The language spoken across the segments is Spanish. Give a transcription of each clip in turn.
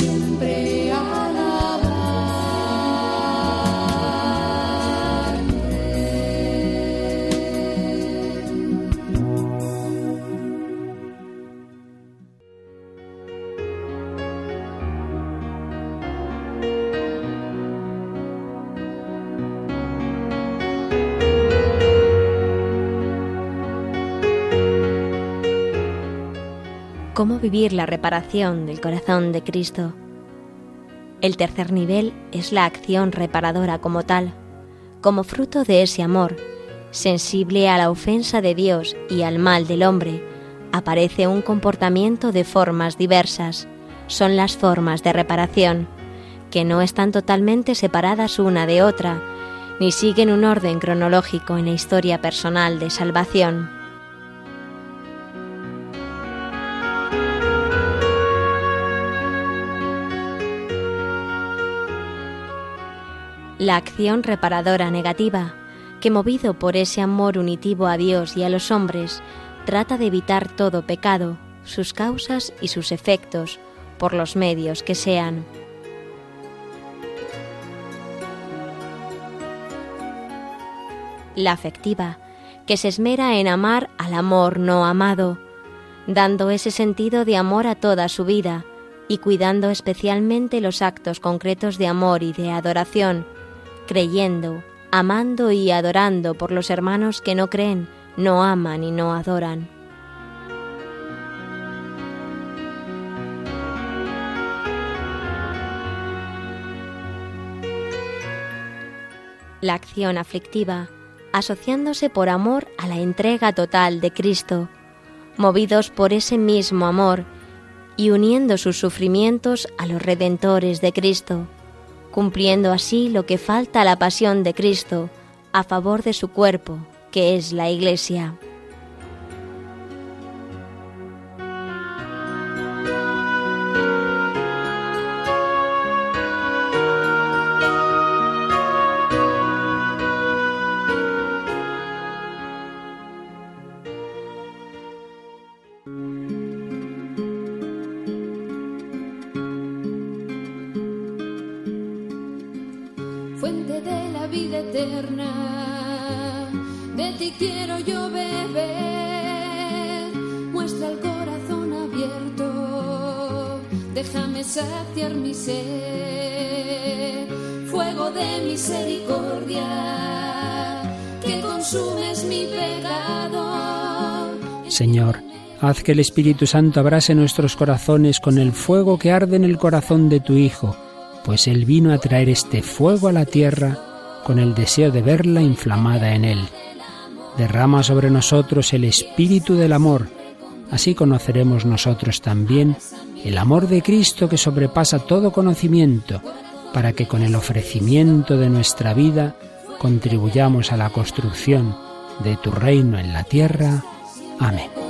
Siempre ¿Cómo vivir la reparación del corazón de Cristo? El tercer nivel es la acción reparadora como tal, como fruto de ese amor, sensible a la ofensa de Dios y al mal del hombre, aparece un comportamiento de formas diversas. Son las formas de reparación, que no están totalmente separadas una de otra, ni siguen un orden cronológico en la historia personal de salvación. La acción reparadora negativa, que movido por ese amor unitivo a Dios y a los hombres, trata de evitar todo pecado, sus causas y sus efectos, por los medios que sean. La afectiva, que se esmera en amar al amor no amado, dando ese sentido de amor a toda su vida y cuidando especialmente los actos concretos de amor y de adoración, creyendo, amando y adorando por los hermanos que no creen, no aman y no adoran. La acción aflictiva, asociándose por amor a la entrega total de Cristo, movidos por ese mismo amor y uniendo sus sufrimientos a los redentores de Cristo, cumpliendo así lo que falta a la pasión de Cristo a favor de su cuerpo, que es la Iglesia. Fuente de la vida eterna. De ti quiero yo beber, muestra el corazón abierto, déjame saciar mi sed, fuego de misericordia, que consumes mi pecado. Señor, haz que el Espíritu Santo abrase nuestros corazones con el fuego que arde en el corazón de tu Hijo, pues Él vino a traer este fuego a la tierra con el deseo de verla inflamada en Él. Derrama sobre nosotros el Espíritu del amor, así conoceremos nosotros también el amor de Cristo que sobrepasa todo conocimiento, para que con el ofrecimiento de nuestra vida contribuyamos a la construcción de tu reino en la tierra. Amén.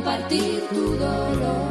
Compartir tu dolor.